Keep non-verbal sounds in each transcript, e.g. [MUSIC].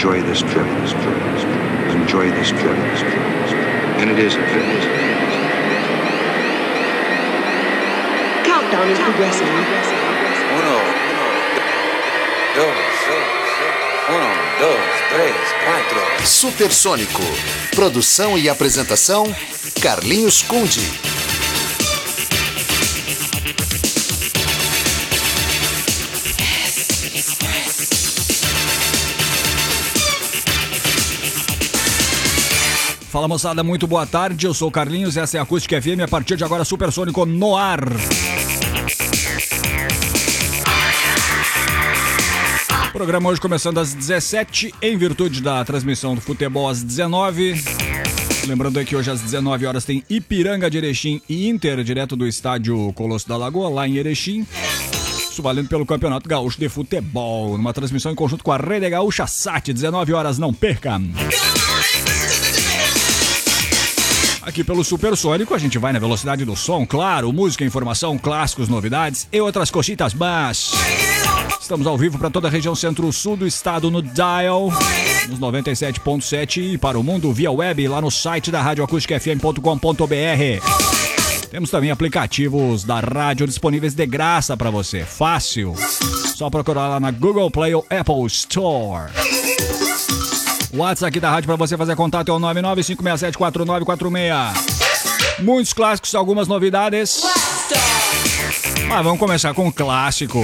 enjoy this trip. Enjoy this trip. And it is a trip. Countdown is progressing. Uno, dos, uno, dos, três, quatro. Supersônico. Produção e apresentação: Carlinhos Conde. Fala moçada, muito boa tarde. Eu sou o Carlinhos, essa é a Acústica FM. A partir de agora, Supersônico no ar. Programa hoje começando às 17, em virtude da transmissão do futebol às 19. Lembrando que hoje às 19 horas tem Ipiranga de Erechim e Inter, direto do estádio Colosso da Lagoa, lá em Erechim. Isso valendo pelo Campeonato Gaúcho de Futebol, numa transmissão em conjunto com a Rede Gaúcha Sat, 19 horas, não perca. Aqui pelo Supersônico a gente vai na velocidade do som, claro, música, informação, clássicos, novidades e outras cochitas mas Estamos ao vivo para toda a região centro-sul do estado no Dial, nos 97.7 e para o mundo via web lá no site da radioacusticfm.com.br. Temos também aplicativos da rádio disponíveis de graça para você, fácil. Só procurar lá na Google Play ou Apple Store. WhatsApp aqui da rádio para você fazer contato é o 995674946. Muitos clássicos, algumas novidades. Mas vamos começar com um clássico.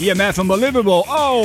EMF Unbelievable. Oh!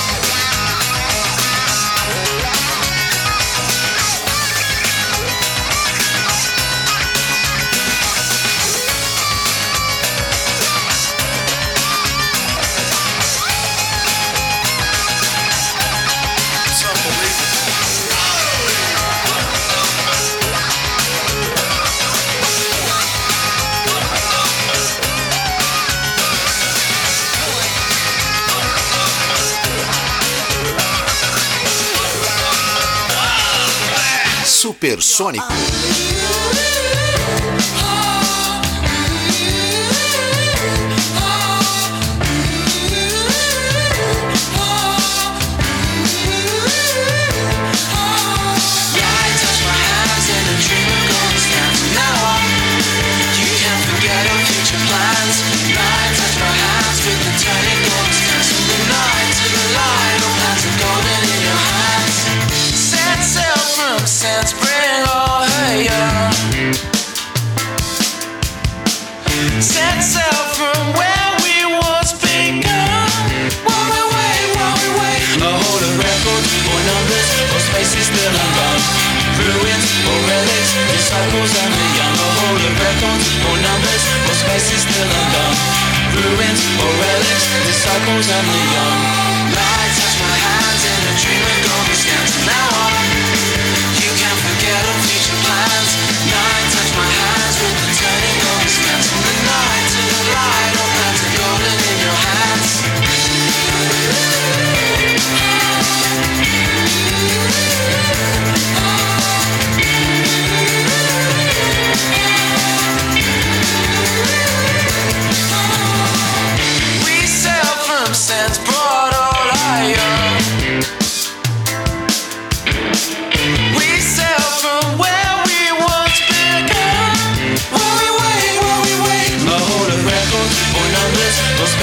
hipersônico. circles and me I'm a holder records more numbers more spaces still undone, Ruins or relics, The disciples and the young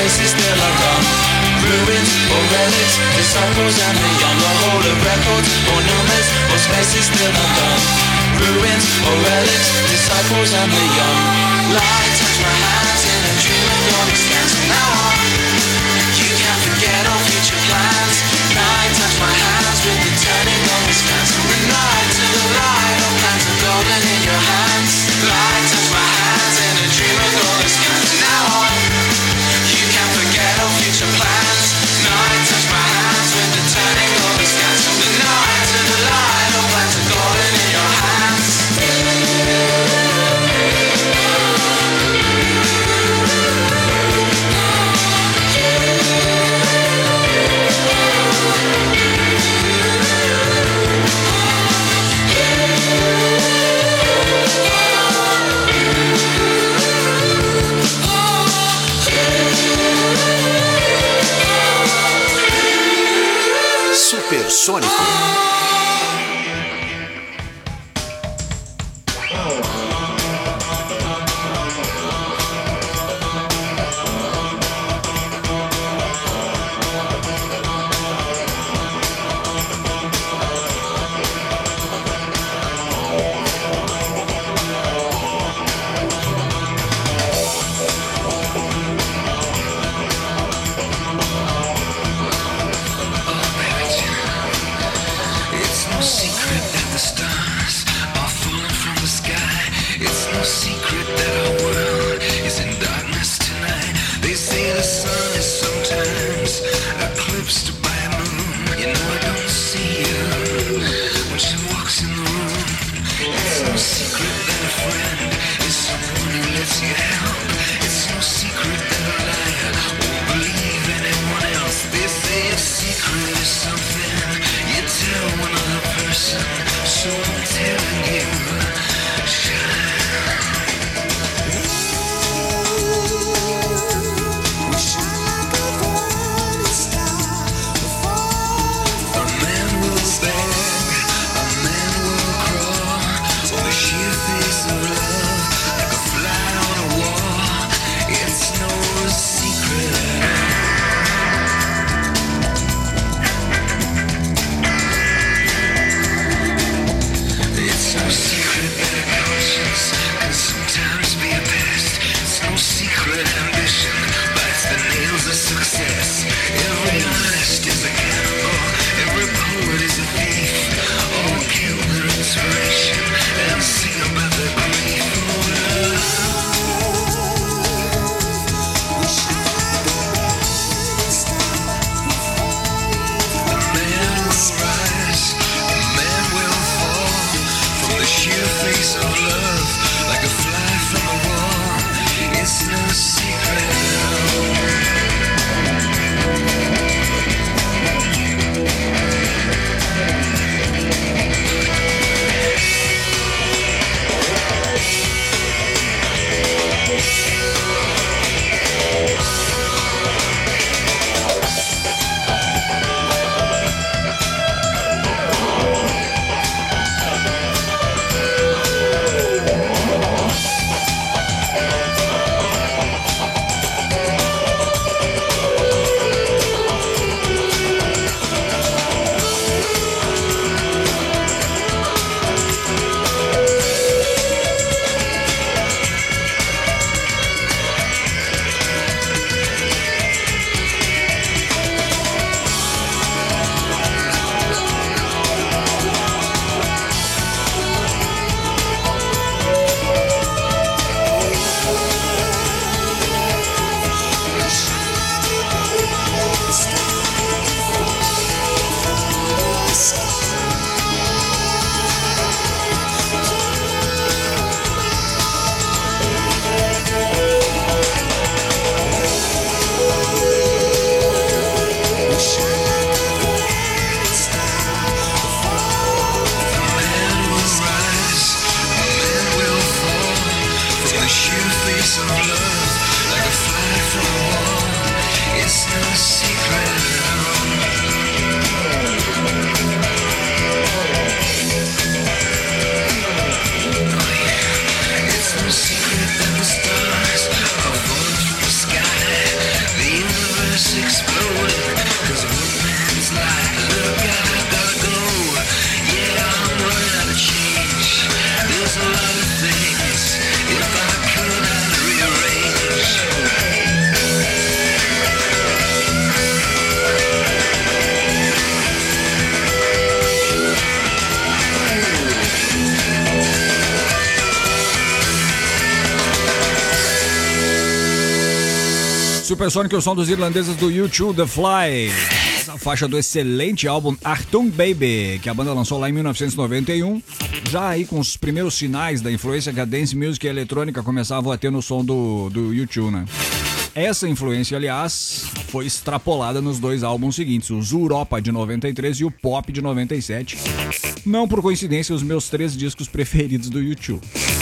place still Ruins or relics, disciples and the young of records or numbers or spaces still Ruins or relics, disciples and the young Lights sônico. É o som dos irlandeses do U2 The Fly. Essa faixa do excelente álbum Achtung Baby, que a banda lançou lá em 1991. Já aí com os primeiros sinais da influência que a dance music e a eletrônica começavam a ter no som do, do U2, né? Essa influência, aliás, foi extrapolada nos dois álbuns seguintes, o Zuropa de 93 e o Pop de 97. Não por coincidência, os meus três discos [LAUGHS] preferidos do U2.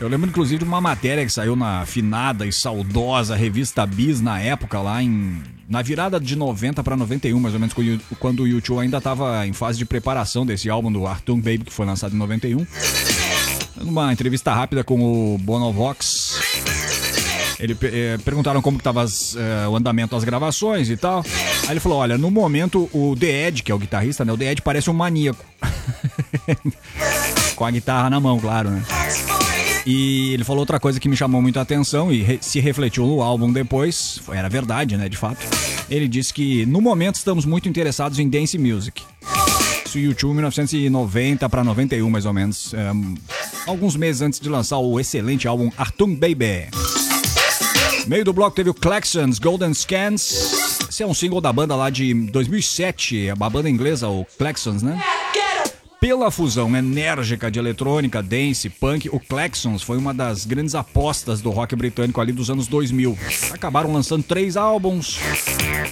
Eu lembro inclusive de uma matéria que saiu na finada e saudosa revista Bis na época, lá em. Na virada de 90 para 91, mais ou menos, quando o- YouTube ainda estava em fase de preparação desse álbum do Artung Baby, que foi lançado em 91. Numa entrevista rápida com o Bonovox, ele eh, perguntaram como que tava as, eh, o andamento das gravações e tal. Aí ele falou: olha, no momento o The Ed, que é o guitarrista, né? O The Ed parece um maníaco. [LAUGHS] com a guitarra na mão, claro, né? E ele falou outra coisa que me chamou muito a atenção e re- se refletiu no álbum depois, era verdade, né, de fato. Ele disse que no momento estamos muito interessados em dance music. Isso YouTube 1990 para 91 mais ou menos, ehm, alguns meses antes de lançar o excelente álbum Artung Baby. Meio do bloco teve o Claxons Golden Scans. Esse é um single da banda lá de 2007, a banda inglesa, o Claxons, né? Pela fusão enérgica de eletrônica, dance, punk, o Claxons foi uma das grandes apostas do rock britânico ali dos anos 2000. Acabaram lançando três álbuns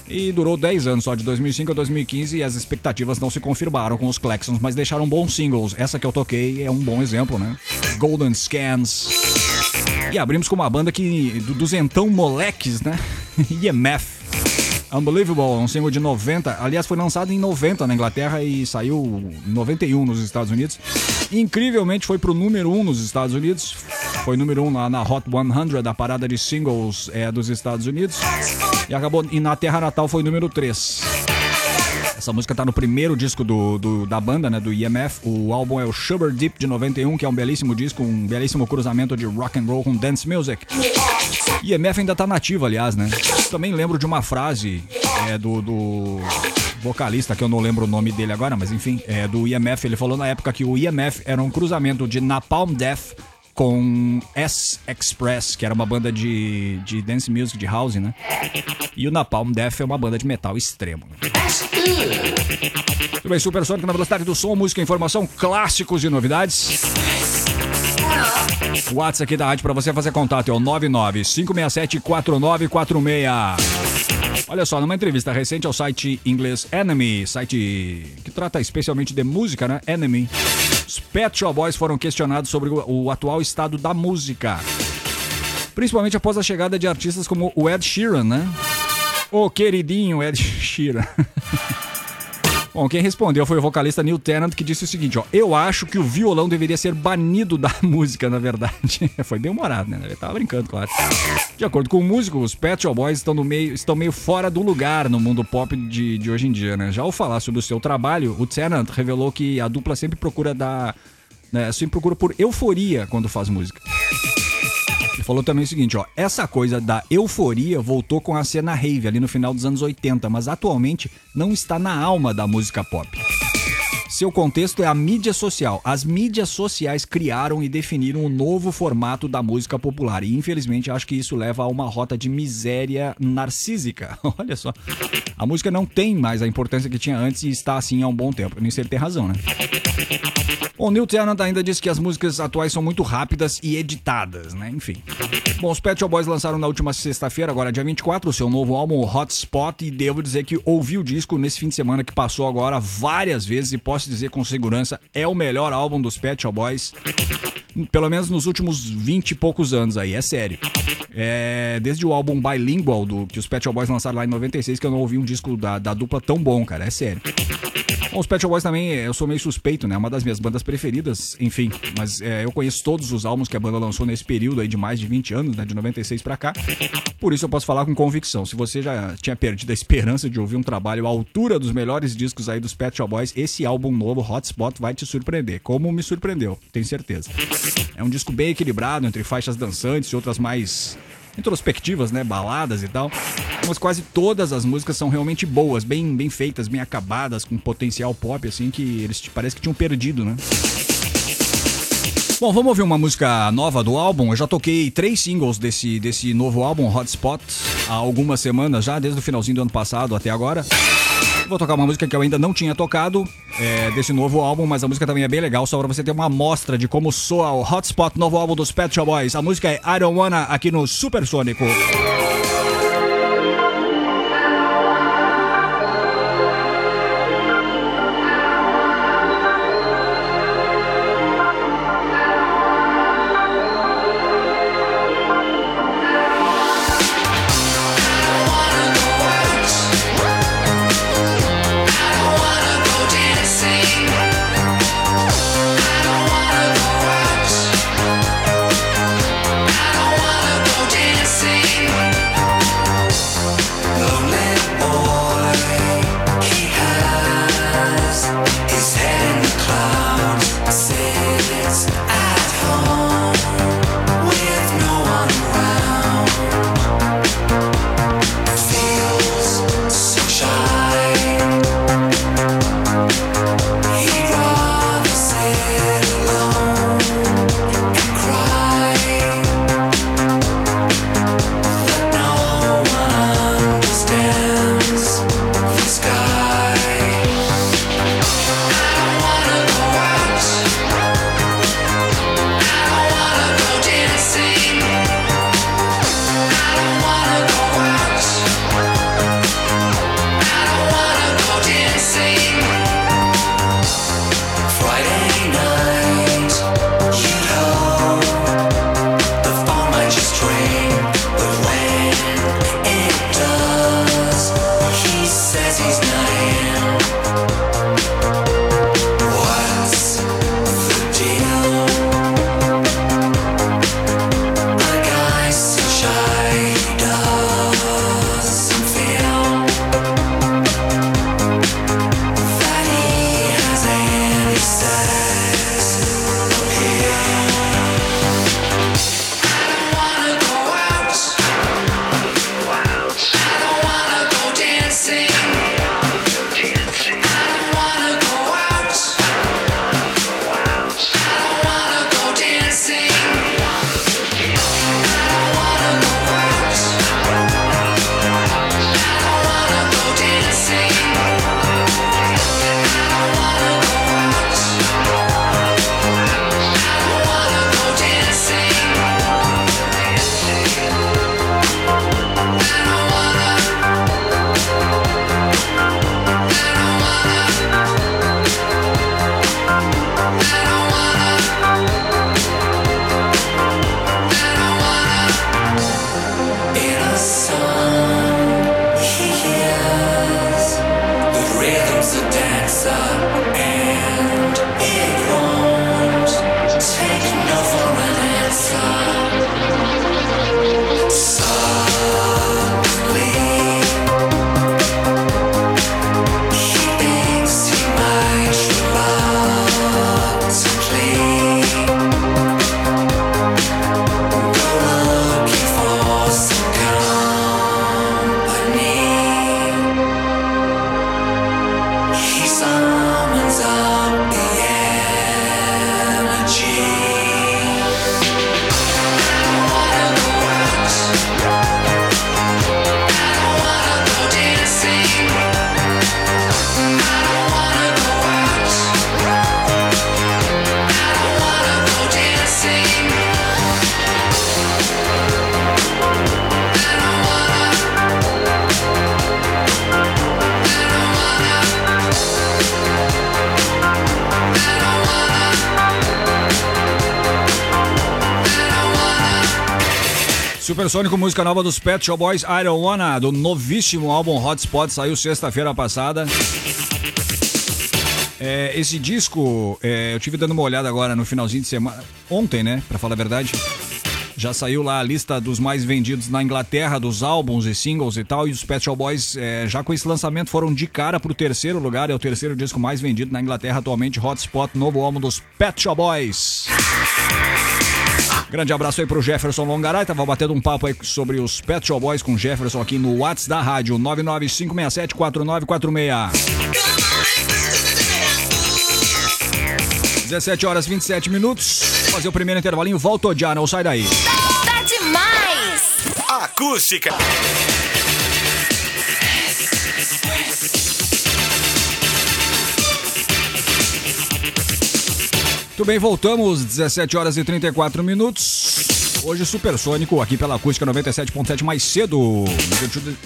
e durou 10 anos, só de 2005 a 2015, e as expectativas não se confirmaram com os Claxons, mas deixaram bons singles. Essa que eu toquei é um bom exemplo, né? Golden Scans. E abrimos com uma banda que do duzentão moleques, né? [LAUGHS] IMF. Unbelievable, um single de 90. Aliás, foi lançado em 90 na Inglaterra e saiu em 91 nos Estados Unidos. Incrivelmente foi pro número 1 nos Estados Unidos. Foi número 1 lá na Hot 100 da parada de singles é, dos Estados Unidos. E acabou e na Terra Natal foi número 3. Essa música tá no primeiro disco do, do- da banda, né, do IMF. O álbum é o Sugar Deep de 91, que é um belíssimo disco, um belíssimo cruzamento de rock and roll com dance music. IMF ainda tá nativo, aliás, né? Também lembro de uma frase é, do, do vocalista, que eu não lembro o nome dele agora, mas enfim, é do IMF. Ele falou na época que o IMF era um cruzamento de Napalm Death com S Express, que era uma banda de, de dance music, de house, né? E o Napalm Death é uma banda de metal extremo. Né? Tudo bem, Supersônico na velocidade do som, música, informação, clássicos e novidades. O WhatsApp aqui da rádio para você fazer contato é o 995674946. Olha só, numa entrevista recente ao site inglês Enemy, site que trata especialmente de música, né? Enemy. Os Pet Shop Boys foram questionados sobre o, atual estado da música. Principalmente após a chegada de artistas como o Ed Sheeran, né? O queridinho Ed [LAUGHS] Sheeran. Bom, quem respondeu foi o vocalista Neil Tennant, que disse o seguinte, ó. Eu acho que o violão deveria ser banido da [LAUGHS] música, na verdade. [LAUGHS] Foi bem humorado, né? Ele tava brincando, claro. De acordo com o músico, os Pet Shop Boys estão, no meio, estão meio fora do lugar no mundo pop de, de hoje em dia, né? Já ao falar sobre o seu trabalho, o Tennant revelou que a dupla sempre procura dar... Né, sempre procura por euforia quando faz música. Falou também o seguinte, ó, essa coisa da euforia voltou com a cena rave ali no final dos anos 80, mas atualmente não está na alma da música pop. Seu contexto é a mídia social. As mídias sociais criaram e definiram o novo formato da música popular. E infelizmente acho que isso leva a uma rota de miséria narcísica. [LAUGHS] Olha só. A música não tem mais a importância que tinha antes e está assim há um bom tempo. Nisso ele tem razão, né? O Neil Tennant ainda disse que as músicas atuais são muito rápidas e editadas, né? Enfim. Bom, os Pet Shop Boys lançaram na última sexta-feira, agora dia 24, o seu novo álbum Hotspot e devo dizer que ouvi o disco nesse fim de semana que passou agora várias vezes e posso dizer com segurança é o melhor álbum dos Pet Shop Boys Pelo menos nos últimos 20 e poucos anos aí, é sério. É, desde o álbum Bilingual do, que os Pet Shop Boys lançaram lá em 96 que eu não ouvi um disco da, da dupla tão bom, cara, é sério. Bom, os Pet Shop Boys também, eu sou meio suspeito, né? É uma das minhas bandas preferidas, enfim. Mas é, eu conheço todos os álbuns que a banda lançou nesse período aí de mais de 20 anos, né? De 96 pra cá. Por isso eu posso falar com convicção. Se você já tinha perdido a esperança de ouvir um trabalho à altura dos melhores discos aí dos Pet Shop Boys, esse álbum novo, Hotspot, vai te surpreender. Como me surpreendeu, tenho certeza. É um disco bem equilibrado entre faixas dançantes e outras mais introspectivas, né, baladas e tal. Mas quase todas as músicas são realmente boas, bem, bem feitas, bem acabadas, com potencial pop, assim, que eles parece que tinham perdido, né? Bom, vamos ouvir uma música nova do álbum. Eu já toquei três singles desse, desse novo álbum, Hotspot, há algumas semanas já, desde o finalzinho do ano passado até agora. Vou tocar uma música que eu ainda não tinha tocado é, desse novo álbum, mas a música também é bem legal, só pra você ter uma amostra de como soa o Hotspot, novo álbum dos Pet Shop Boys. A música é I Don't Wanna, aqui no Supersônico. Sky. Supersônico, música nova dos Pet Shop Boys, I Don't Wanna, do novíssimo álbum Hotspot, saiu sexta-feira passada. É, esse disco, é, eu tive dando uma olhada agora no finalzinho de semana, ontem, né, pra falar a verdade. Já saiu lá a lista dos mais vendidos na Inglaterra, dos álbuns e singles e tal, e os Pet Shop Boys, é, já com esse lançamento, foram de cara pro terceiro lugar, é o terceiro disco mais vendido na Inglaterra atualmente, Hotspot, novo álbum dos Pet Shop Boys. Grande abraço aí pro Jefferson Longaray. Tava batendo um papo aí sobre os Pet Shop Boys com o Jefferson aqui no WhatsApp da rádio 995674946. 17 horas 27 minutos. Fazer o primeiro intervalinho. Volto já, não sai daí. Tá demais! Acústica. Muito bem, voltamos. 17 horas e 34 minutos. Hoje supersônico aqui pela acústica 97.7 mais cedo,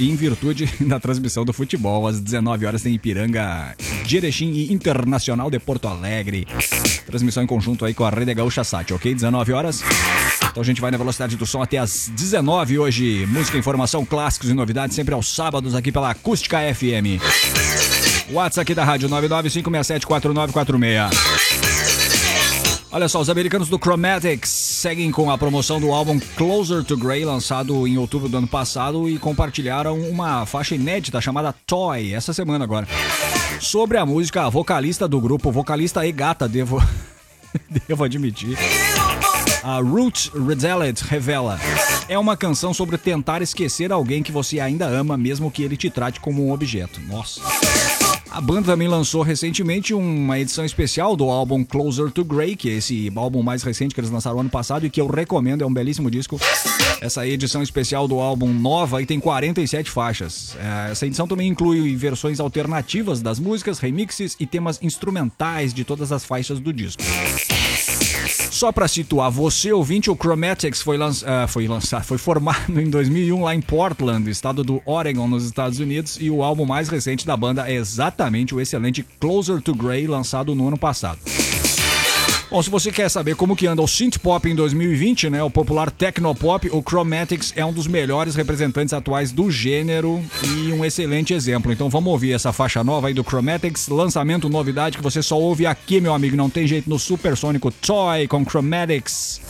em virtude, em [LAUGHS] da transmissão do futebol. Às 19 horas tem Ipiranga, Jerechim e Internacional de Porto Alegre. Transmissão em conjunto aí com a Rede Gaúcha Sat, ok? 19 horas. Então a gente vai na velocidade do som até às 19 hoje. Música, informação, clássicos e novidades sempre aos sábados aqui pela Acústica FM. WhatsApp aqui da rádio 995674946. Olha só, os americanos do Chromatics seguem com a promoção do álbum Closer to Grey, lançado em outubro do ano passado, e compartilharam uma faixa inédita chamada Toy, essa semana agora. Sobre a música, a vocalista do grupo, vocalista e gata, devo, [LAUGHS] devo admitir, a Ruth Redelet revela. É uma canção sobre tentar esquecer alguém que você ainda ama, mesmo que ele te trate como um objeto. Nossa. A banda também lançou recentemente uma edição especial do álbum Closer to Grey, que é esse álbum mais recente que eles lançaram ano passado e que eu recomendo, é um belíssimo disco. Essa edição especial do álbum nova e tem 47 faixas. É, Essa edição também inclui versões alternativas das músicas, remixes e temas instrumentais de todas as faixas do disco. Só pra situar você, ouvinte, o Chromatics foi, ah, foi lançado, foi formado em 2001 lá em Portland, estado do Oregon, nos Estados Unidos, e o álbum mais recente da banda é exatamente o excelente Closer to Grey, lançado no ano passado. Bom, se você quer saber como que anda o synth pop em 2020, né, o popular technopop, o Chromatics é um dos melhores representantes atuais do gênero e um excelente exemplo. Então vamos ouvir essa faixa nova aí do Chromatics, lançamento novidade que você só ouve aqui, meu amigo, não tem jeito no Supersônico Toy com Chromatics.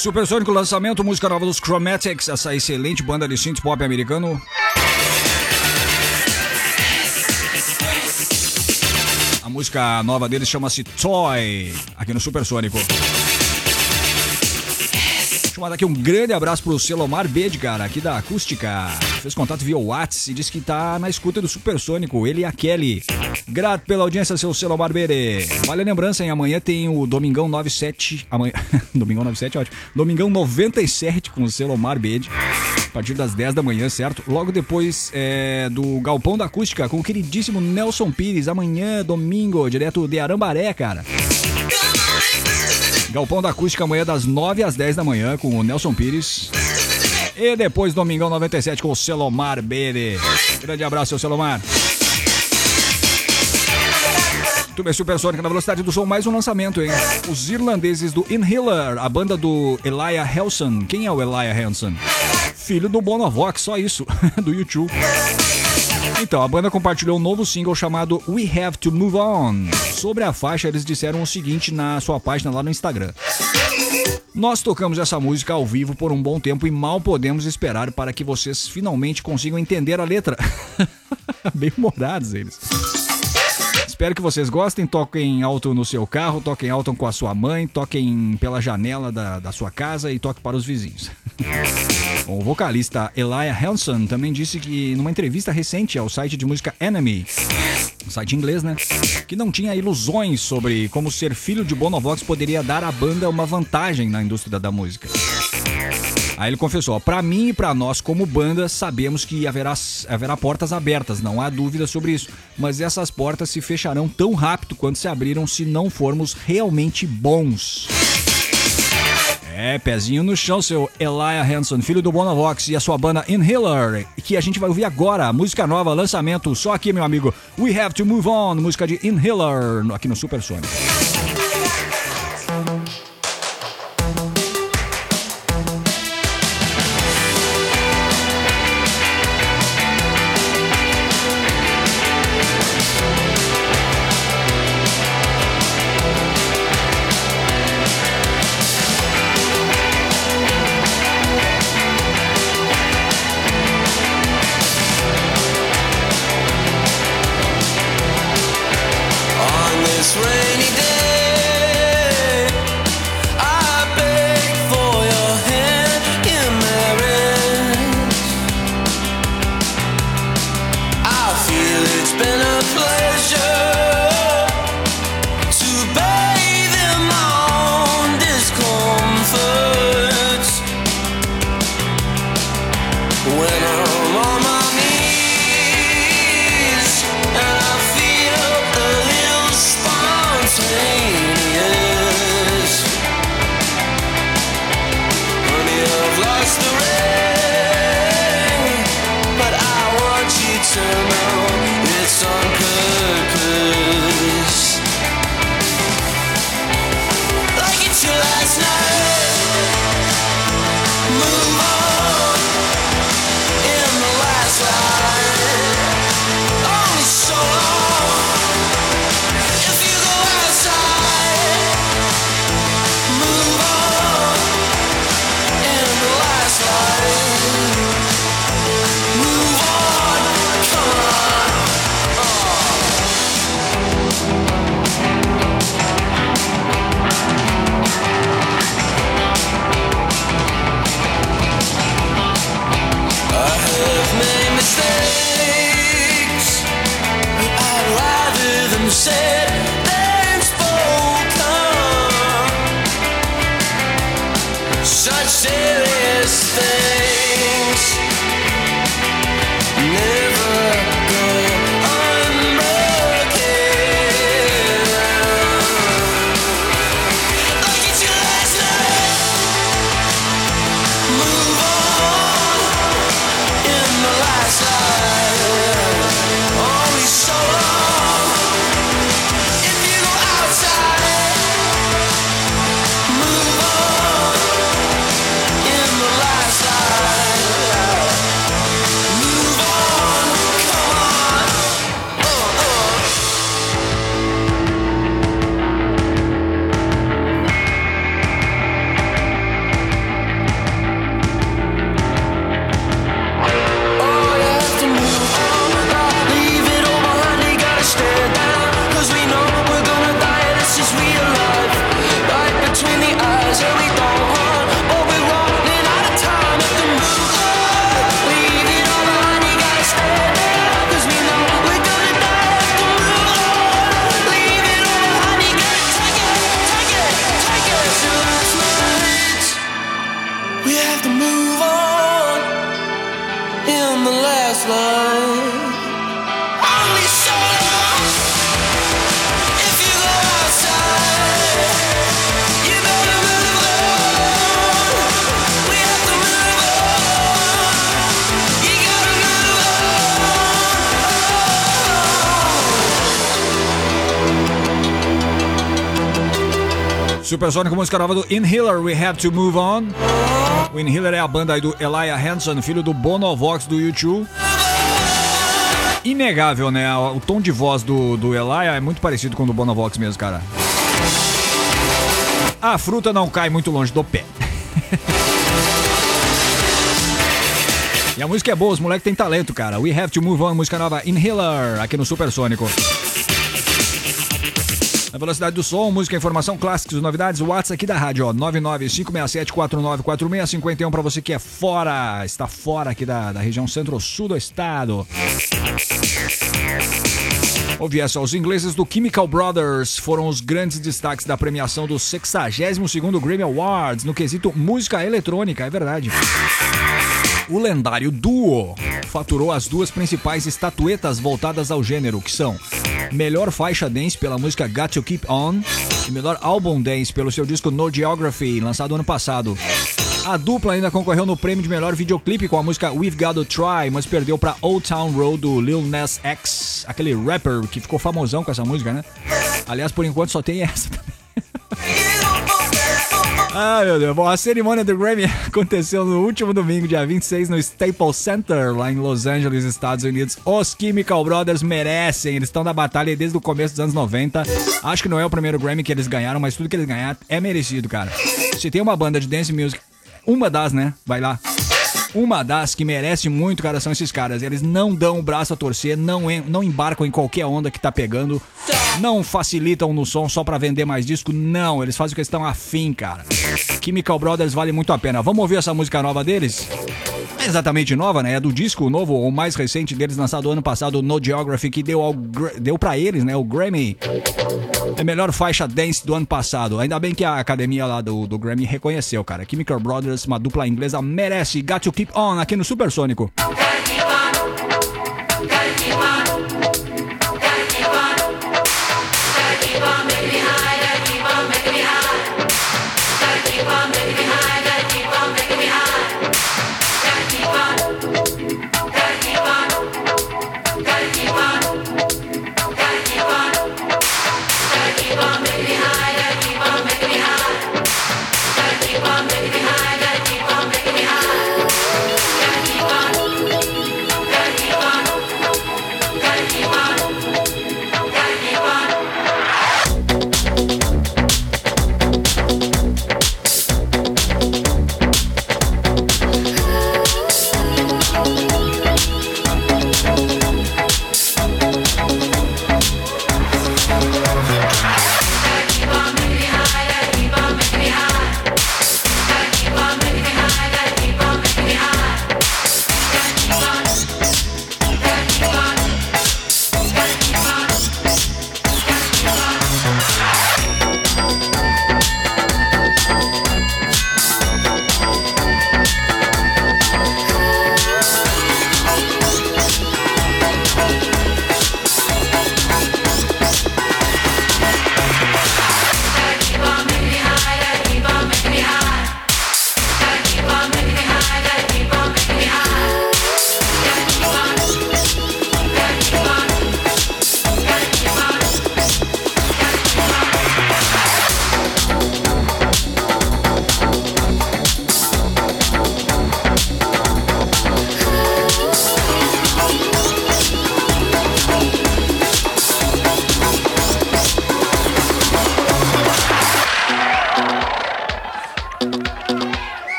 Supersônico lançamento, música nova dos Chromatics, essa excelente banda de synth pop americano. A música nova deles chama-se Toy, aqui no Supersônico. Deixa eu mandar aqui um grande abraço pro Celomar Bede, cara, aqui da Acústica. Fez contato via WhatsApp e disse que tá na escuta do Supersônico, ele e a Kelly. Grato pela audiência, seu Celomar Bede. Vale a lembrança, hein? Amanhã tem o Domingão 97. Amanhã. [LAUGHS] Domingão 97, ótimo. Domingão 97 com o Celomar Bede. A partir das 10 da manhã, certo? Logo depois é, do Galpão da Acústica com o queridíssimo Nelson Pires. Amanhã, domingo, direto de Arambaré, cara. Galpão da Acústica amanhã das 9 às 10 da manhã com o Nelson Pires. E depois Domingão 97 com o Celomar Bede. Grande abraço, seu Celomar. Muito bem, Supersônica na velocidade do som, mais um lançamento, hein? Os irlandeses do Inhaler, a banda do Elijah Helson. Quem é o Elijah Helson? Filho do Bonovox, só isso, [LAUGHS] do YouTube. Então, a banda compartilhou um novo single chamado We Have to Move On. Sobre a faixa, eles disseram o seguinte na sua página lá no Instagram. Nós tocamos essa música ao vivo por um bom tempo e mal podemos esperar para que vocês finalmente consigam entender a letra. [LAUGHS] Bem humorados eles. Espero que vocês gostem, toquem alto no seu carro, toquem alto com a sua mãe, toquem pela janela da, da sua casa e toque para os vizinhos. [LAUGHS] O vocalista Elijah Hanson também disse que numa entrevista recente ao site de música Enemy, um site inglês, né? Que não tinha ilusões sobre como ser filho de Bonovox poderia dar à banda uma vantagem na indústria da música. Aí ele confessou: para mim e para nós como banda sabemos que haverá, haverá portas abertas, não há dúvida sobre isso. Mas essas portas se fecharão tão rápido quanto se abriram se não formos realmente bons. É, pezinho no chão, seu Elijah Hanson, filho do Bonovox e a sua banda Inhaler, que a gente vai ouvir agora, música nova, lançamento, só aqui, meu amigo, We Have to Move On, música de Inhaler, aqui no Super Sonic. Supersônico, música nova do Inhaler, We Have to Move On. O Inhaler é a banda aí do Elijah Hanson, filho do Bonovox do YouTube. Inegável, né? O tom de voz do, do Elijah é muito parecido com o do Bonovox mesmo, cara. A fruta não cai muito longe do pé. [LAUGHS] e a música é boa, os moleques têm talento, cara. We Have to Move On, música nova Inhaler, aqui no Supersônico. Na velocidade do som, música, informação, clássicos, novidades, o WhatsApp aqui da rádio, ó, 995674946, 51 para você que é fora, está fora aqui da, da região centro-sul do estado. Ouvi essa, os ingleses do Chemical Brothers foram os grandes destaques da premiação do 62º Grammy Awards no quesito música eletrônica, é verdade. O lendário duo faturou as duas principais estatuetas voltadas ao gênero, que são melhor faixa dance pela música Got to Keep On e melhor álbum dance pelo seu disco No Geography, lançado ano passado. A dupla ainda concorreu no prêmio de melhor videoclipe com a música We've Got to Try, mas perdeu para Old Town Road do Lil Nas X, aquele rapper que ficou famosão com essa música, né? Aliás, por enquanto só tem [LAUGHS] essa. Ai, meu Deus. Bom, a cerimônia do Grammy [LAUGHS] aconteceu no último domingo, dia 26, no Staples Center, lá em Los Angeles, Estados Unidos. Os Chemical Brothers merecem. Eles estão na batalha desde o começo dos anos 90. Acho que não é o primeiro Grammy que eles ganharam, mas tudo que eles ganharam é merecido, cara. Se tem uma banda de dance music, uma das, né? Vai lá. Uma das que merece muito, cara, são esses caras. Eles não dão o braço a torcer, não, em- não embarcam em qualquer onda que tá pegando, não facilitam no som só pra vender mais disco, não. Eles fazem o que estão afim, cara. Chemical Brothers vale muito a pena. Vamos ouvir essa música nova deles? É exatamente nova, né? É do disco novo, ou mais recente deles, lançado ano passado, No Geography, que deu, ao, deu pra eles, né? O Grammy. É a melhor faixa dance do ano passado. Ainda bem que a academia lá do, do Grammy reconheceu, cara. Chemical Brothers, uma dupla inglesa, merece. Got to keep on aqui no Supersônico.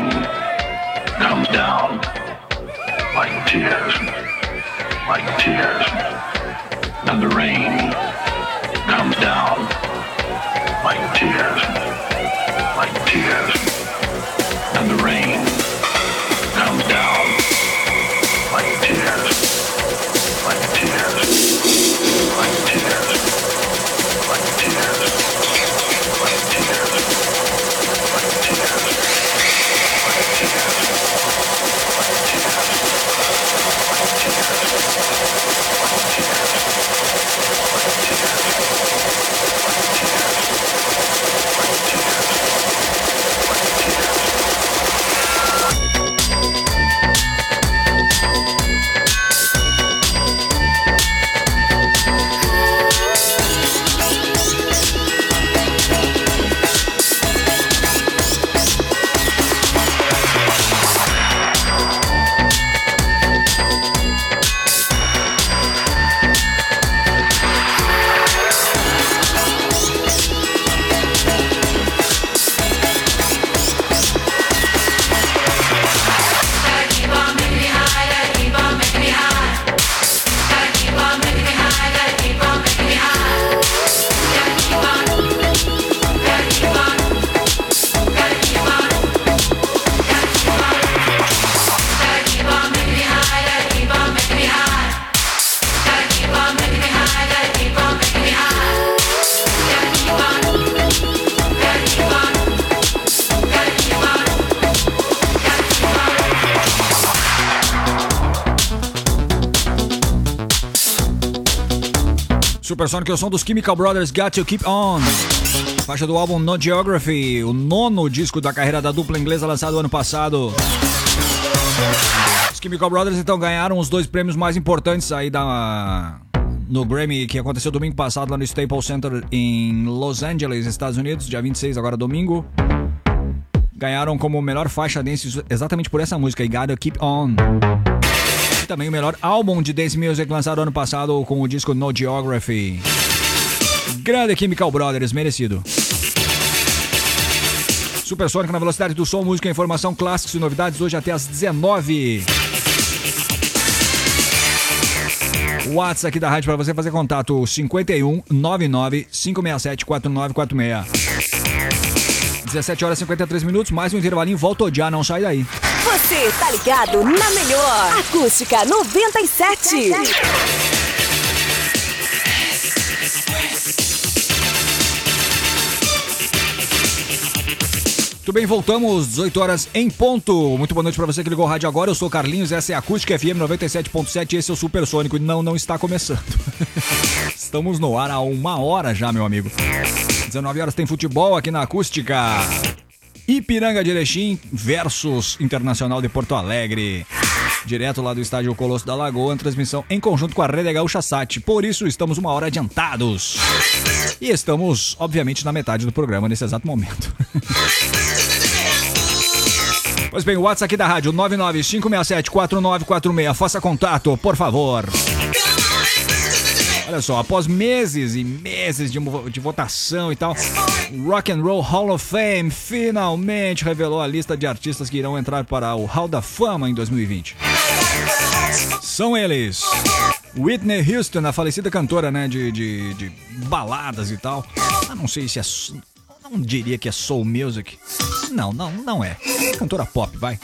Rain comes down. Like tears, like tears, and the rain. Comes down. Like tears, like tears, Supersonic o som dos Chemical Brothers Got to Keep On. Faixa do álbum No Geography, o nono disco da carreira da dupla inglesa lançado ano passado. Os Chemical Brothers então ganharam os dois prêmios mais importantes aí da no Grammy que aconteceu domingo passado lá no Staples Center em Los Angeles, Estados Unidos, dia 26, agora domingo. Ganharam como melhor faixa dance exatamente por essa música, I Gotta Keep On. Também o melhor álbum de dance music lançado ano passado com o disco No Geography. Grande Chemical Brothers, merecido. Supersônico na velocidade do som, música, informação, clássicos e novidades hoje até às 19. WhatsApp aqui da rádio para você fazer contato 51 99 567 4946. 17 horas e 53 minutos, mais um intervalinho, volta já, não sai daí. Você tá ligado na melhor Acústica 97. Muito bem, voltamos, 18 horas em ponto. Muito boa noite para você que ligou o rádio agora. Eu sou o Carlinhos, essa é a Acústica FM 97.7 esse é o Supersônico. E não, não está começando. [LAUGHS] Estamos no ar há uma hora já, meu amigo. 19 horas tem futebol aqui na Acústica. Ipiranga de Erechim versus Internacional de Porto Alegre. Direto lá do estádio Colosso da Lagoa, transmissão em conjunto com a Rede Gaúcha Sat. Por isso, estamos uma hora adiantados. E estamos, obviamente, na metade do programa nesse exato momento. [LAUGHS] Pois bem, o WhatsApp aqui da rádio 995674946. Faça contato, por favor. Olha só, após meses e meses de, de votação e tal, Rock and Roll Hall of Fame finalmente revelou a lista de artistas que irão entrar para o Hall da Fama em 2020. São eles: Whitney Houston, a falecida cantora né, de, de, de baladas e tal. Eu não sei se é. Não diria que é soul music. Não, não, não é. Cantora pop, vai.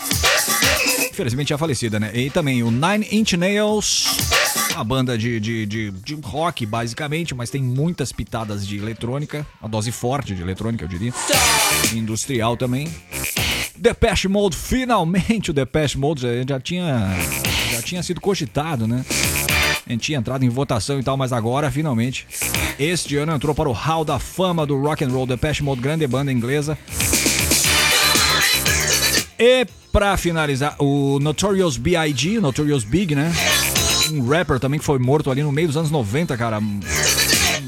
Infelizmente é falecida, né? E também o Nine Inch Nails, uma banda de, de, de, de, rock, basicamente, mas tem muitas pitadas de eletrônica, uma dose forte de eletrônica, eu diria. Industrial também. Depeche Mode, finalmente o Depeche Mode já, já tinha já tinha sido cogitado, né? A gente tinha entrado em votação e tal, mas agora, finalmente, este ano entrou para o Hall da Fama do Rock and Roll Depeche Mode, grande banda inglesa. E pra finalizar, o Notorious B.I.G., Notorious Big, né? Um rapper também que foi morto ali no meio dos anos 90, cara.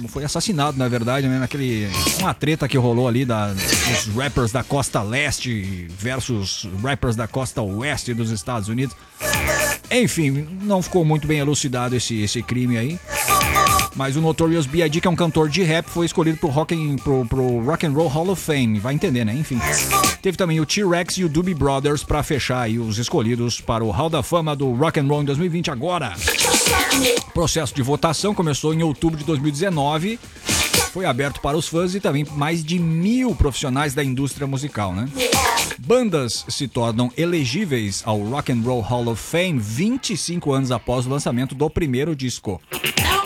Foi assassinado, na verdade, né? Naquele. Uma treta que rolou ali da, dos rappers da costa leste versus rappers da costa oeste dos Estados Unidos. Enfim, não ficou muito bem elucidado esse, esse crime aí. Mas o Notorious B.I.G., que é um cantor de rap, foi escolhido pro rock, and, pro, pro rock and Roll Hall of Fame. Vai entender, né? Enfim. Teve também o T-Rex e o Doobie Brothers para fechar aí os escolhidos para o Hall da Fama do Rock and Roll em 2020 agora. O processo de votação começou em outubro de 2019. Foi aberto para os fãs e também mais de mil profissionais da indústria musical, né? Bandas se tornam elegíveis ao Rock and Roll Hall of Fame 25 anos após o lançamento do primeiro disco.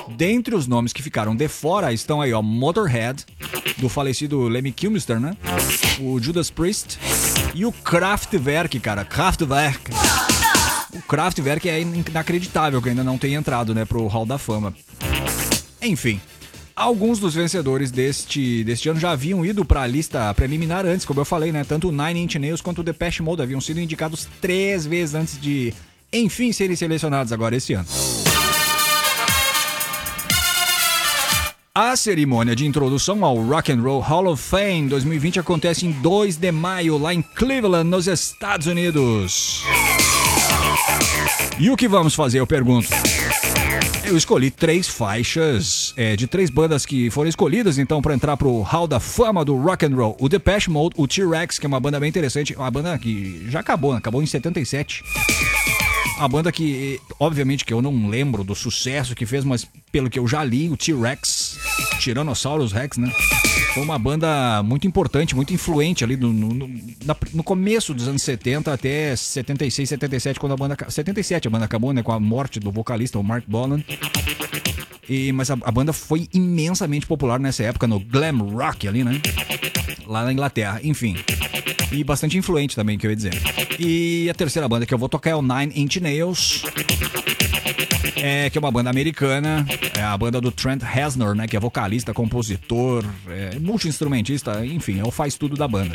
Dentre os nomes que ficaram de fora estão aí, ó, Motorhead, do falecido Lemmy Kilmister, né? O Judas Priest e o Kraftwerk, cara. Kraftwerk. O Kraftwerk é inacreditável que ainda não tenha entrado, né, pro Hall da Fama. Enfim, alguns dos vencedores deste, deste ano já haviam ido para a lista preliminar antes, como eu falei, né? Tanto o Nine Inch Nails quanto o Depeche Mode haviam sido indicados três vezes antes de, enfim, serem selecionados agora esse ano. A cerimônia de introdução ao Rock and Roll Hall of Fame 2020 acontece em 2 de maio lá em Cleveland, nos Estados Unidos. E o que vamos fazer, eu pergunto? Eu escolhi três faixas é, de três bandas que foram escolhidas então para entrar pro Hall da Fama do Rock and Roll. O Depeche Mode, o T-Rex, que é uma banda bem interessante, uma banda que já acabou, né? acabou em 77. A banda que, obviamente, que eu não lembro do sucesso que fez, mas pelo que eu já li, o T-Rex, Tyrannosaurus Rex, né? Foi uma banda muito importante, muito influente ali no, no, no, começo dos anos 70 até 76, 77, quando a banda. 77 a banda acabou, né? Com a morte do vocalista, o Mark Bolan. E, mas a, a banda foi imensamente popular nessa época, no glam rock ali, né? Lá na Inglaterra, enfim. E bastante influente também, que eu ia dizer. E a terceira banda que eu vou tocar é o Nine Inch Nails. É, que é uma banda americana, é a banda do Trent Reznor, né, que é vocalista, compositor, é, multi-instrumentista, enfim, é o faz tudo da banda.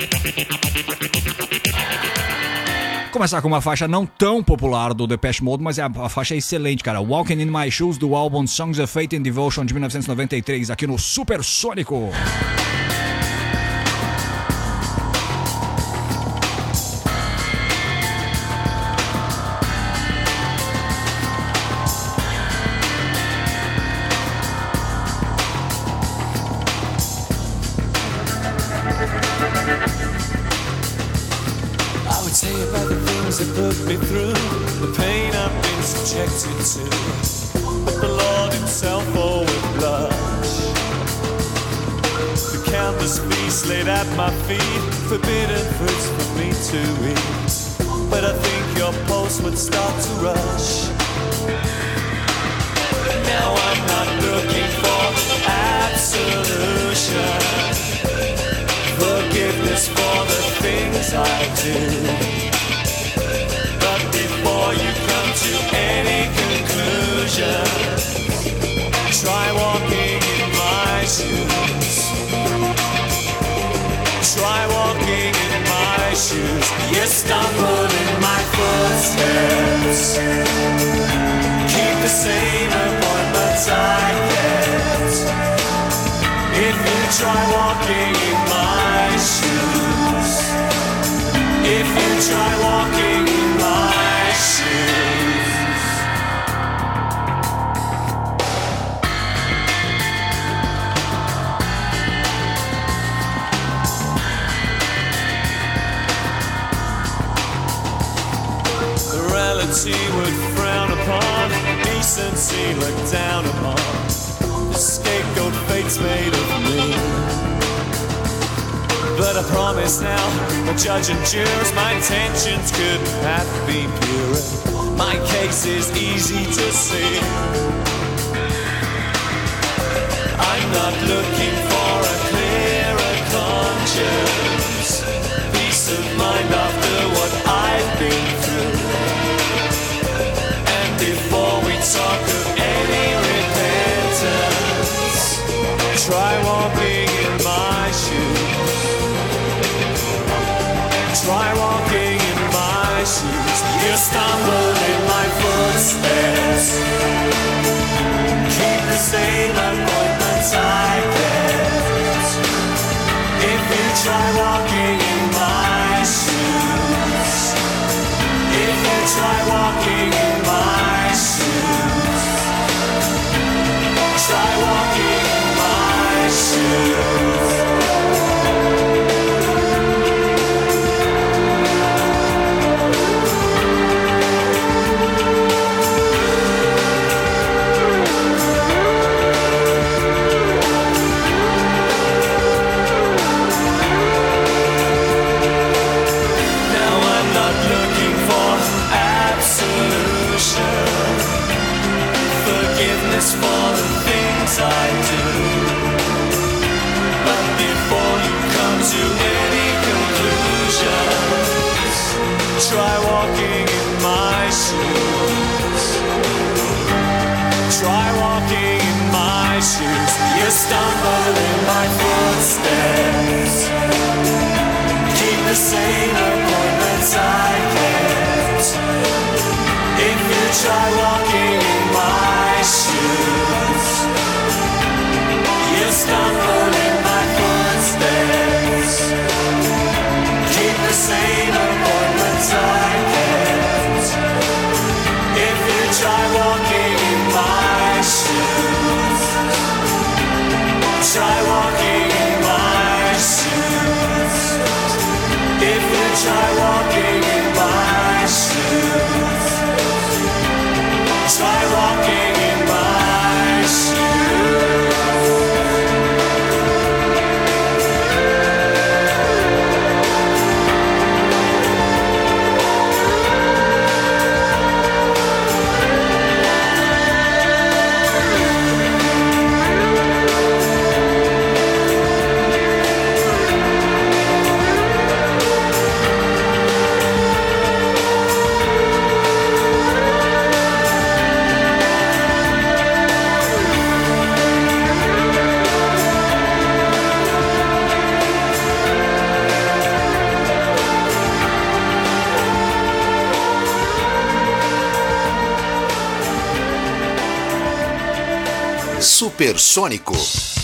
Começar com uma faixa não tão popular do Depeche Mode, mas é a, a faixa é excelente, cara. Walking in My Shoes do álbum Songs of Fate and Devotion de 1993, aqui no Supersônico. I at my feet, forbidden fruits for me to eat. But I think your pulse would start to rush. Now I'm not looking for absolution forgiveness for the things I do. But before you come to any conclusion, try walking in my shoes. Shoes. You stumble in my footsteps. Keep the same appointments I kept. If you try walking in my shoes, if you try walking morality would frown upon, decency look down upon. The scapegoat fate's made of me. But I promise now, the judge and jurors, my intentions couldn't have been purer. My case is easy to see. I'm not looking for a clearer conscience, peace of mind stumble in my footsteps. Keep the same appointments I kept. If you try walking in my shoes. If you try walking in my shoes. Try walking in my shoes. Stumble in my footsteps. Keep the same appointments I kept. If you try walking in my shoes, you stumble in my footsteps. Keep the same appointments I kept. If you try walking in my shoes, try walking in my shoes. If you try walking Supersônico.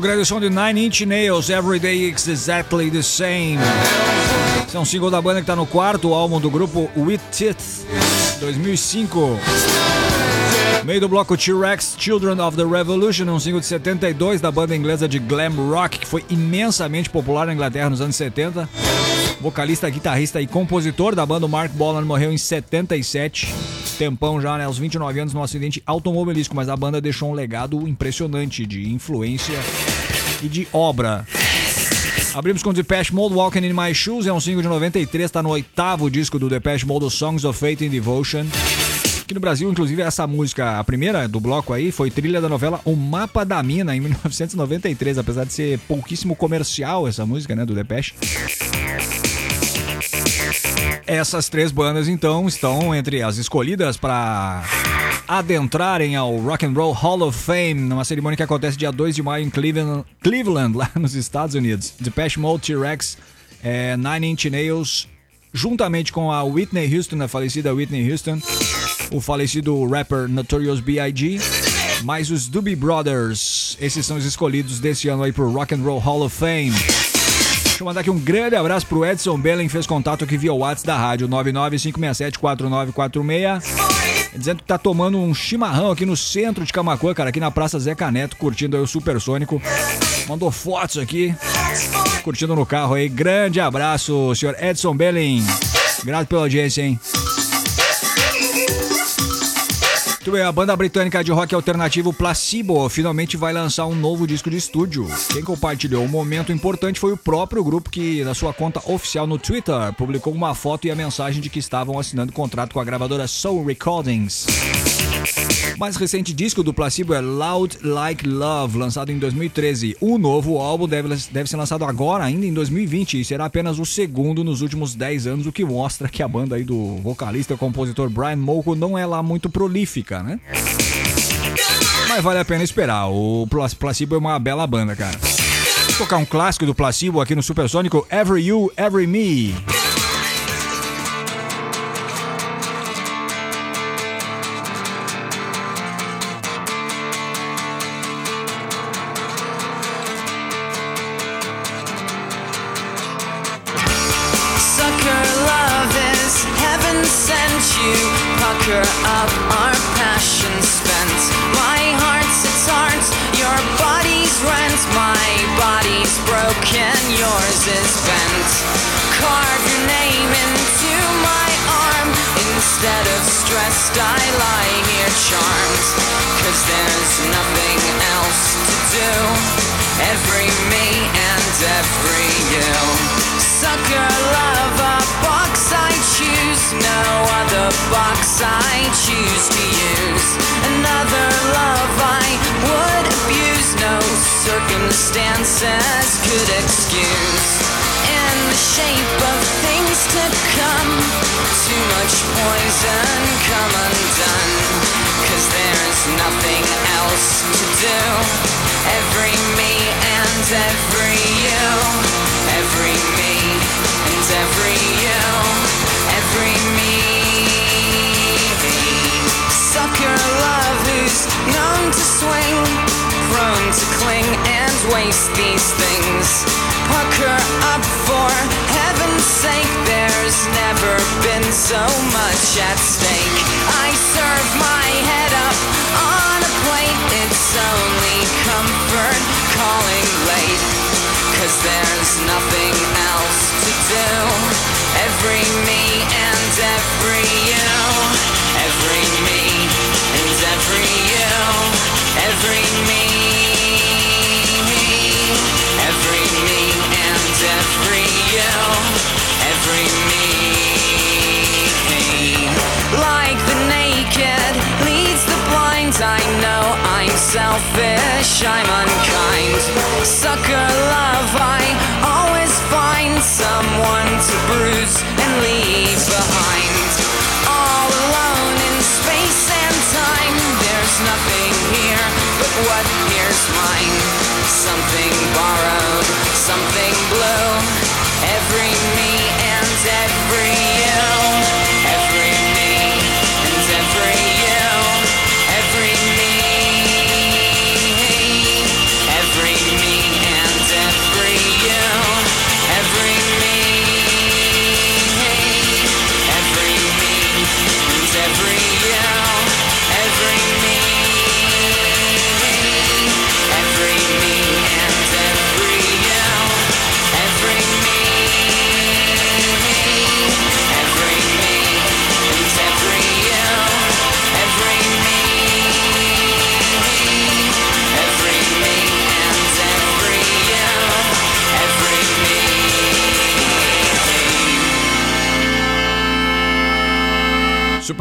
Grande som de Nine Inch Nails, Every Day is Exactly the Same. Esse é um single da banda que tá no quarto álbum do grupo With Teeth, 2005. Meio do bloco T-Rex Children of the Revolution, um single de 72 da banda inglesa de glam rock que foi imensamente popular na Inglaterra nos anos 70. Vocalista, guitarrista e compositor da banda, Mark Bolan, morreu em 77. Tempão já, né? Aos 29 anos, num acidente automobilístico, mas a banda deixou um legado impressionante de influência e de obra. Abrimos com Depeche Mode, Walking in My Shoes, é um single de 93, tá no oitavo disco do Depeche Mode, Songs of Faith and Devotion. Aqui no Brasil, inclusive, essa música, a primeira do bloco aí, foi trilha da novela O Mapa da Mina, em 1993, apesar de ser pouquíssimo comercial essa música, né, do Depeche. Essas três bandas, então, estão entre as escolhidas para adentrarem ao Rock and Roll Hall of Fame, numa cerimônia que acontece dia 2 de maio em Cleveland, lá nos Estados Unidos. Depeche Mode, T-Rex, é, Nine Inch Nails, juntamente com a Whitney Houston, a falecida Whitney Houston, o falecido rapper Notorious B.I.G., mais os Doobie Brothers. Esses são os escolhidos desse ano aí pro Rock and Roll Hall of Fame. Deixa eu mandar aqui um grande abraço pro Edson Bellen, fez contato aqui via WhatsApp da rádio 995674946. Dizendo que tá tomando um chimarrão aqui no centro de Camacuã, cara, aqui na Praça Zeca Neto, curtindo aí o Supersônico. Mandou fotos aqui, curtindo no carro aí. Grande abraço, senhor Edson Bellen. Grato pela audiência, hein? Muito bem, a banda britânica de rock alternativo Placebo finalmente vai lançar um novo disco de estúdio. Quem compartilhou um momento importante foi o próprio grupo que, na sua conta oficial no Twitter, publicou uma foto e a mensagem de que estavam assinando contrato com a gravadora Soul Recordings. O mais recente disco do Placebo é Loud Like Love, lançado em 2013. O novo álbum deve, deve ser lançado agora, ainda em 2020, e será apenas o segundo nos últimos 10 anos, o que mostra que a banda aí do vocalista e compositor Brian Molko não é lá muito prolífica, né? Mas vale a pena esperar, o Pla- Placebo é uma bela banda, cara. Vou tocar um clássico do Placebo aqui no Supersônico, Every You, Every Me.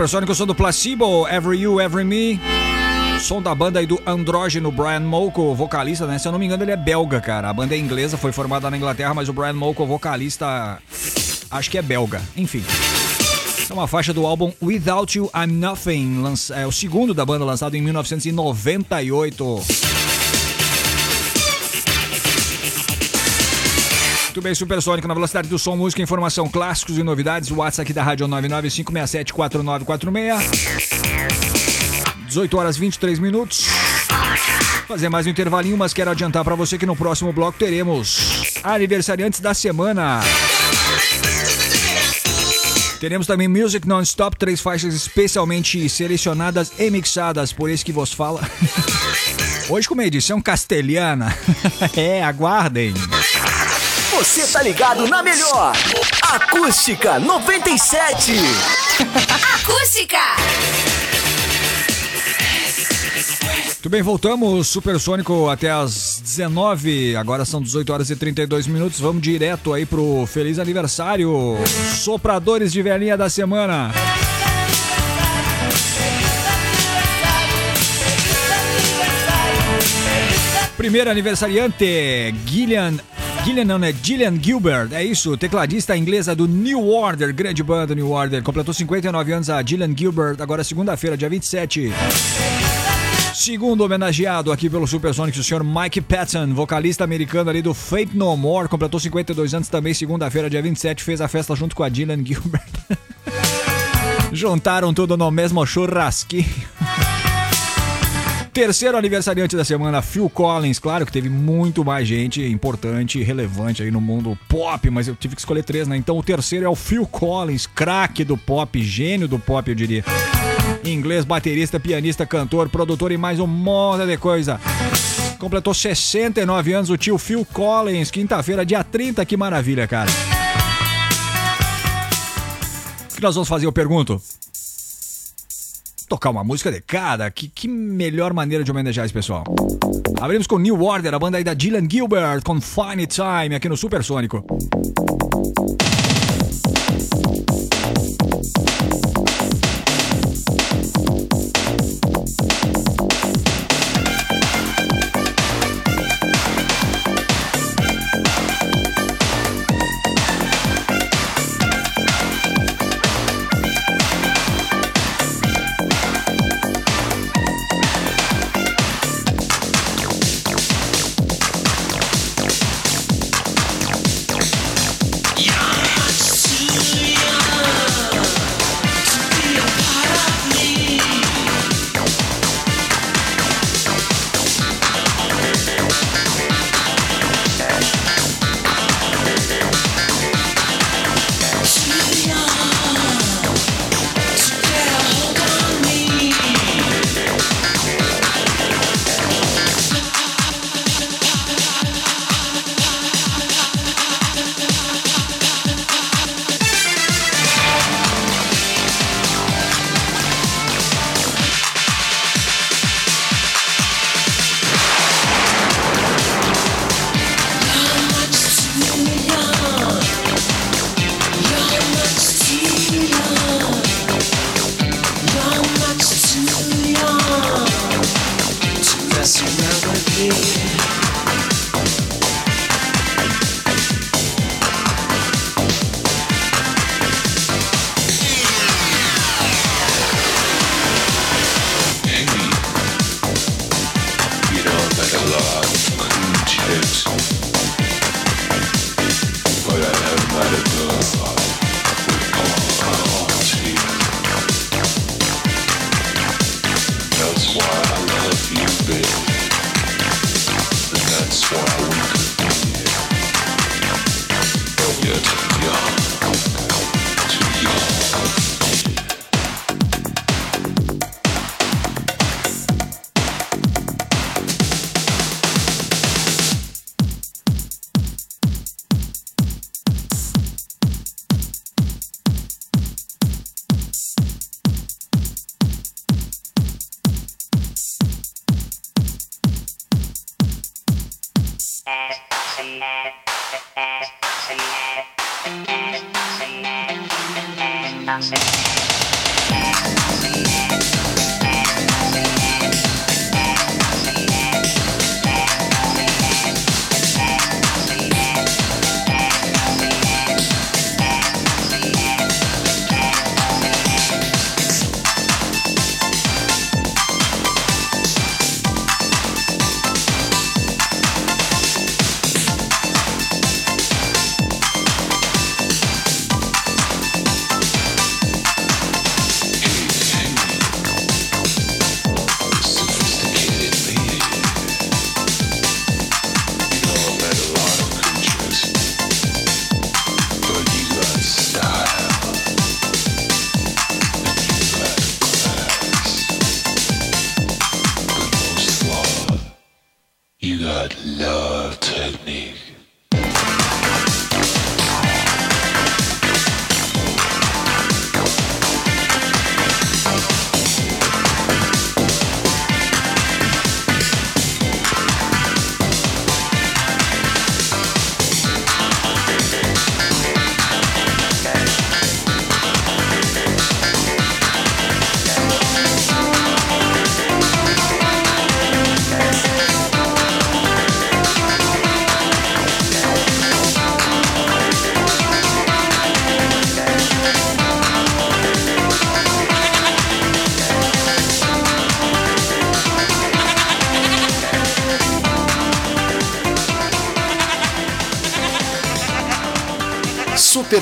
Supersônico, som do Placebo, Every You, Every Me. Som da banda aí do andrógeno Brian Molko, vocalista, né? Se eu não me engano, ele é belga, cara. A banda é inglesa, foi formada na Inglaterra, mas o Brian Molko, vocalista, acho que é belga. Enfim. É uma faixa do álbum Without You I'm Nothing, é o segundo da banda, lançado em 1998. Muito bem, Supersônico, na velocidade do som, música, informação, clássicos e novidades. O WhatsApp aqui da Rádio 995674946. 18 horas 23 minutos. Fazer mais um intervalinho, mas quero adiantar para você que no próximo bloco teremos aniversariantes da semana. Teremos também Music Non-Stop, três faixas especialmente selecionadas e mixadas por esse que vos fala. [LAUGHS] Hoje com uma edição castelhana. [LAUGHS] é, aguardem. Você tá ligado na melhor. Acústica 97. Acústica. Muito bem, voltamos Supersônico até as 19. Agora são 18 horas e 32 minutos. Vamos direto aí pro feliz aniversário. Sopradores de velhinha da semana. Primeiro aniversariante, Gillian. Gillian não, né? Gillian Gilbert, é isso, tecladista inglesa do New Order, grande banda New Order. Completou 59 anos a Gillian Gilbert, agora segunda-feira, dia 27. Segundo homenageado aqui pelo Supersonic, o senhor Mike Patton, vocalista americano ali do Fate No More, completou 52 anos também, segunda-feira, dia 27, fez a festa junto com a Dylan Gilbert. [LAUGHS] Juntaram tudo no mesmo churrasquinho. [LAUGHS] Terceiro aniversariante da semana, Phil Collins. Claro que teve muito mais gente importante e relevante aí no mundo pop, mas eu tive que escolher três, né? Então o terceiro é o Phil Collins, craque do pop, gênio do pop, eu diria. Inglês, baterista, pianista, cantor, produtor e mais um monte de coisa. Completou 69 anos o tio Phil Collins, quinta-feira, dia 30. Que maravilha, cara. O que nós vamos fazer? Eu pergunto. Tocar uma música de cada. Que, que melhor maneira de homenagear esse pessoal. Abrimos com New Order, a banda aí da Dylan Gilbert, com Fine Time, aqui no Supersônico. You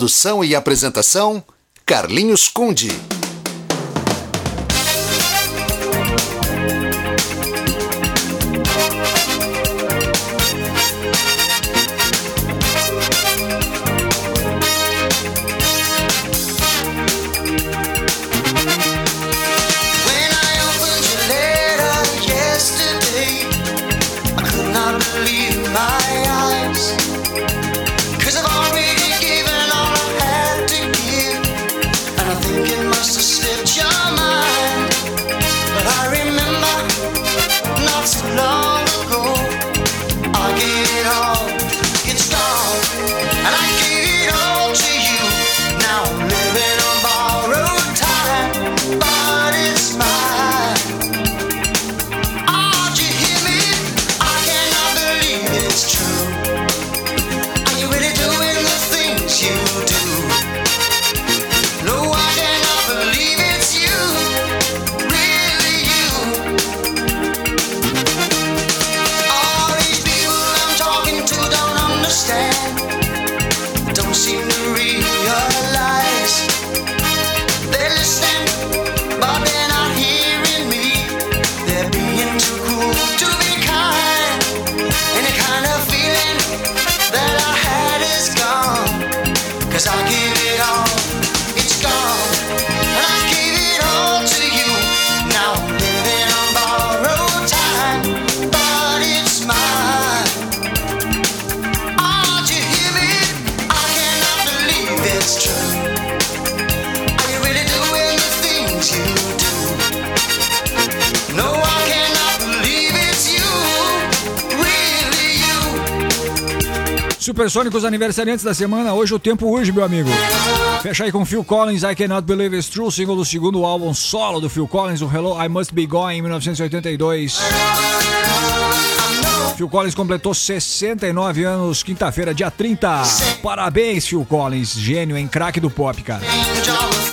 Produção e apresentação: Carlinhos Conde. Supersônicos aniversariantes da semana. Hoje o tempo urge, meu amigo. Fecha aí com Phil Collins, I Cannot Believe It's True, single do segundo álbum solo do Phil Collins, o Hello I Must Be Going, em 1982. Phil Collins completou 69 anos, quinta-feira, dia 30. Parabéns, Phil Collins, gênio em craque do pop, cara.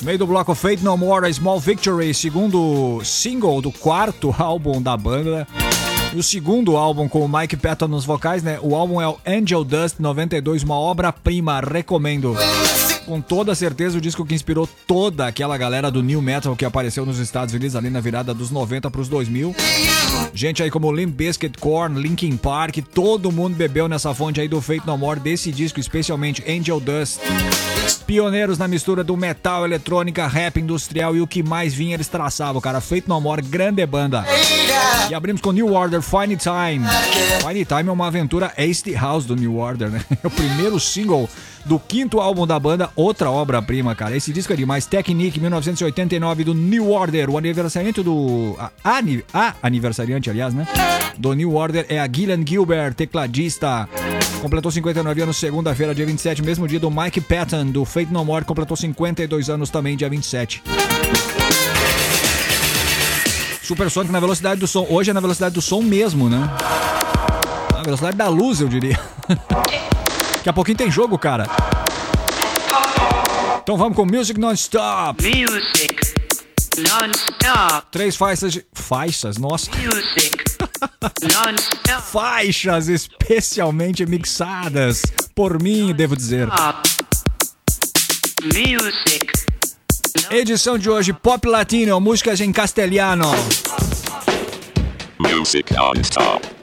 Meio do bloco Fate No More, A Small Victory, segundo single do quarto [LAUGHS] álbum da banda. E o segundo álbum com o Mike Patton nos vocais, né? O álbum é o Angel Dust 92, uma obra-prima, recomendo. Com toda certeza o disco que inspirou toda aquela galera do new metal que apareceu nos Estados Unidos ali na virada dos 90 para os 2000. Gente aí como Limp Bizkit, Korn, Linkin Park, todo mundo bebeu nessa fonte aí do Fate No More desse disco, especialmente Angel Dust. Pioneiros na mistura do metal, eletrônica, rap industrial e o que mais vinha eles traçavam, cara. Fate No More, grande banda. E abrimos com New Order, Fine Time. Fine Time é uma aventura Ace House do New Order, né? [LAUGHS] É o primeiro single do quinto álbum da banda, outra obra-prima, cara. Esse disco é demais. Technique, 1989, do New Order. O aniversariante do. A, a, aniversariante, aliás, né? Do New Order é a Gillian Gilbert, tecladista. Completou 59 anos segunda-feira, dia 27, mesmo dia do Mike Patton, do Fate No More, completou 52 anos também, dia 27. Supersônico na velocidade do som. Hoje é na velocidade do som mesmo, né? Na velocidade da luz, eu diria. [LAUGHS] Daqui a pouquinho tem jogo, cara. Então vamos com Music Non-Stop. Music non-stop. Três faixas de. Faixas, nossa. Music non-stop. Faixas especialmente mixadas por mim, devo dizer. Music Edição de hoje, Pop Latino, músicas em castelhano. Music non-stop.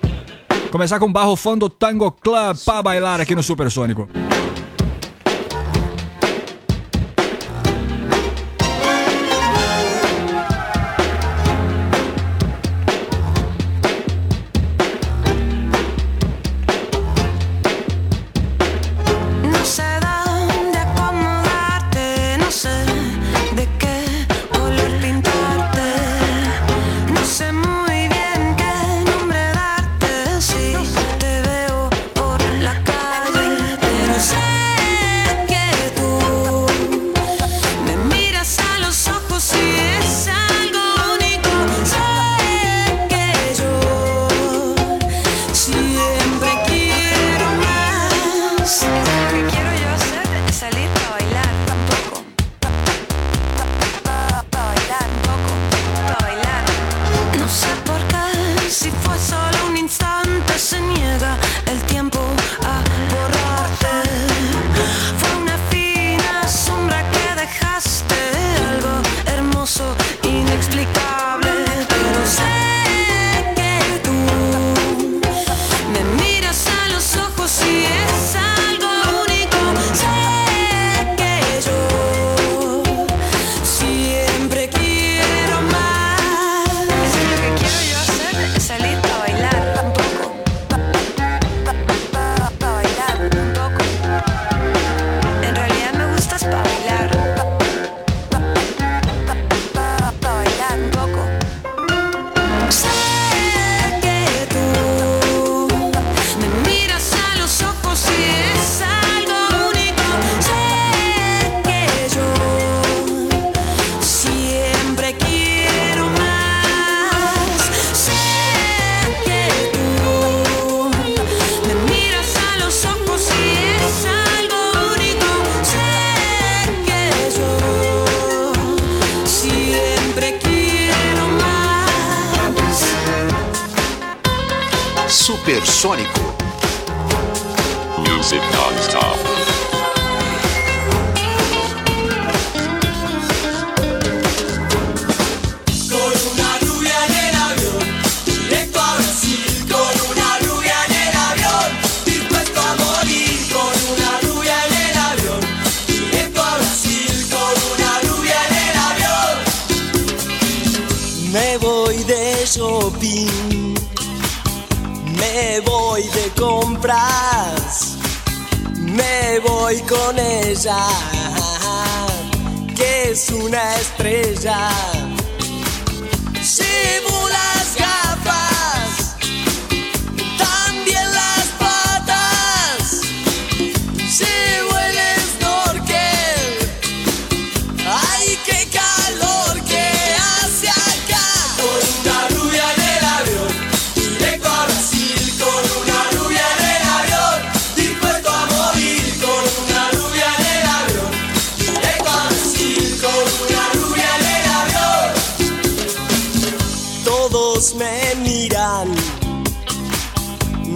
Começar com Barro Fã do Tango Club pra bailar aqui no Supersônico.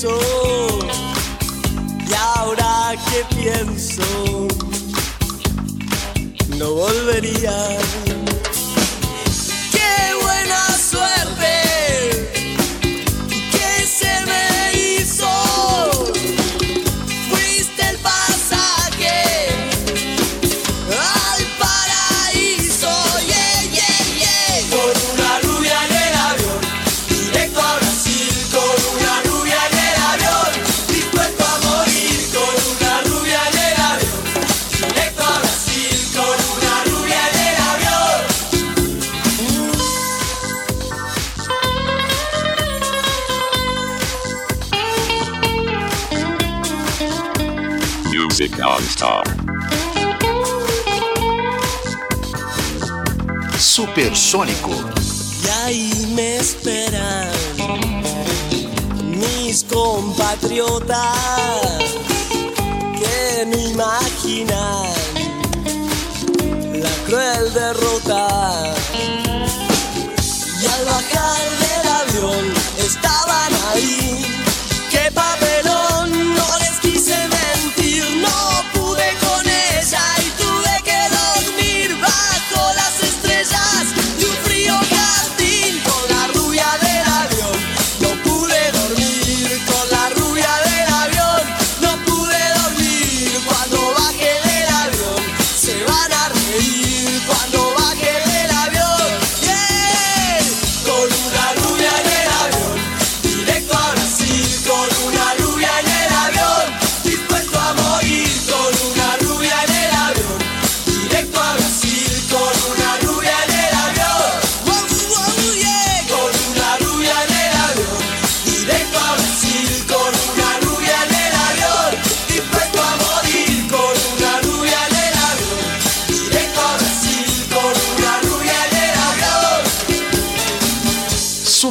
Y ahora que pienso, no volvería. Music Non-Stop. Supersônico. Y ahí me esperan mis compatriotas que no imaginan la cruel derrota. Y al bajar del avión estaban ahí.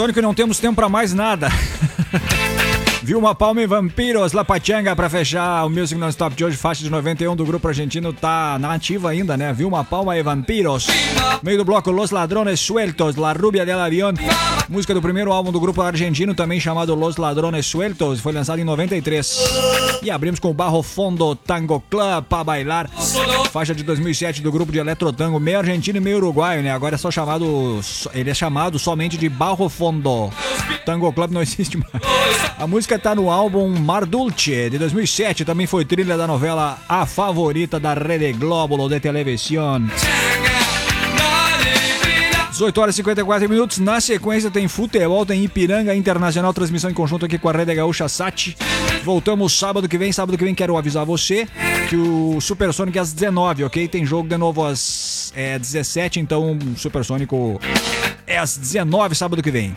Supersônico e não temos tempo pra mais nada. [LAUGHS] Vilma Palma e Vampiros, La Pachanga pra fechar o Music Non-Stop de hoje, faixa de 91 do grupo argentino, tá na ativa ainda, né? Vilma Palma e Vampiros. Meio do bloco Los Ladrones Sueltos, La Rubia del Avión. Música do primeiro álbum do grupo argentino, também chamado Los Ladrones Sueltos, foi lançado em 93. E abrimos com Barro Fondo Tango Club pra bailar. Faixa de 2007 do grupo de Eletrotango, meio argentino e meio uruguaio, né? Agora é só chamado. Ele é chamado somente de Barro Fondo. Tango Club não [LAUGHS] existe mais. A música tá no álbum Mar Dulce, de 2007. Também foi trilha da novela A Favorita da Rede Globo de televisão. 18 horas e 54 minutos. Na sequência tem futebol, tem Ipiranga Internacional, transmissão em conjunto aqui com a Rede Gaúcha Sat. Voltamos sábado que vem. Sábado que vem quero avisar você que o Supersônico é às 19, ok? Tem jogo de novo às é, 17, então o Supersônico é às 19 sábado que vem.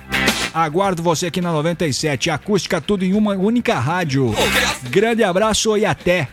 Aguardo você aqui na 97, acústica tudo em uma única rádio. Grande abraço e até.